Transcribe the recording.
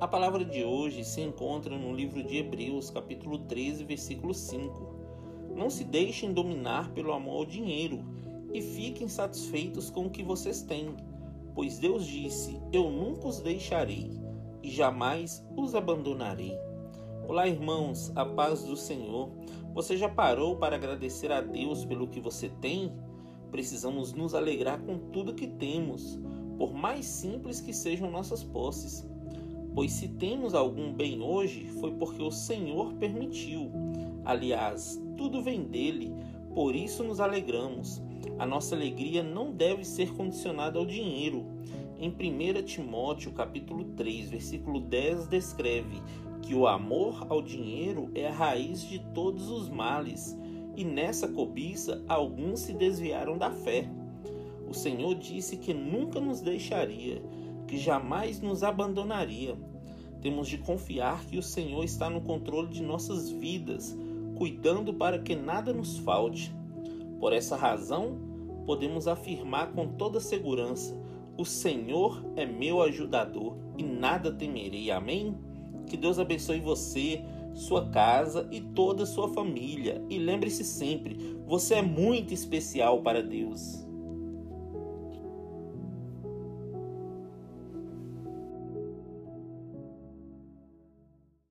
A palavra de hoje se encontra no livro de Hebreus, capítulo 13, versículo 5. Não se deixem dominar pelo amor ao dinheiro e fiquem satisfeitos com o que vocês têm, pois Deus disse: Eu nunca os deixarei e jamais os abandonarei. Olá, irmãos, a paz do Senhor. Você já parou para agradecer a Deus pelo que você tem? Precisamos nos alegrar com tudo que temos, por mais simples que sejam nossas posses. Pois se temos algum bem hoje, foi porque o Senhor permitiu. Aliás, tudo vem dele, por isso nos alegramos. A nossa alegria não deve ser condicionada ao dinheiro. Em 1 Timóteo, capítulo 3, versículo 10, descreve que o amor ao dinheiro é a raiz de todos os males, e nessa cobiça alguns se desviaram da fé. O Senhor disse que nunca nos deixaria, que jamais nos abandonaria. Temos de confiar que o Senhor está no controle de nossas vidas, cuidando para que nada nos falte. Por essa razão, podemos afirmar com toda segurança: O Senhor é meu ajudador e nada temerei. Amém? Que Deus abençoe você, sua casa e toda a sua família. E lembre-se sempre: você é muito especial para Deus.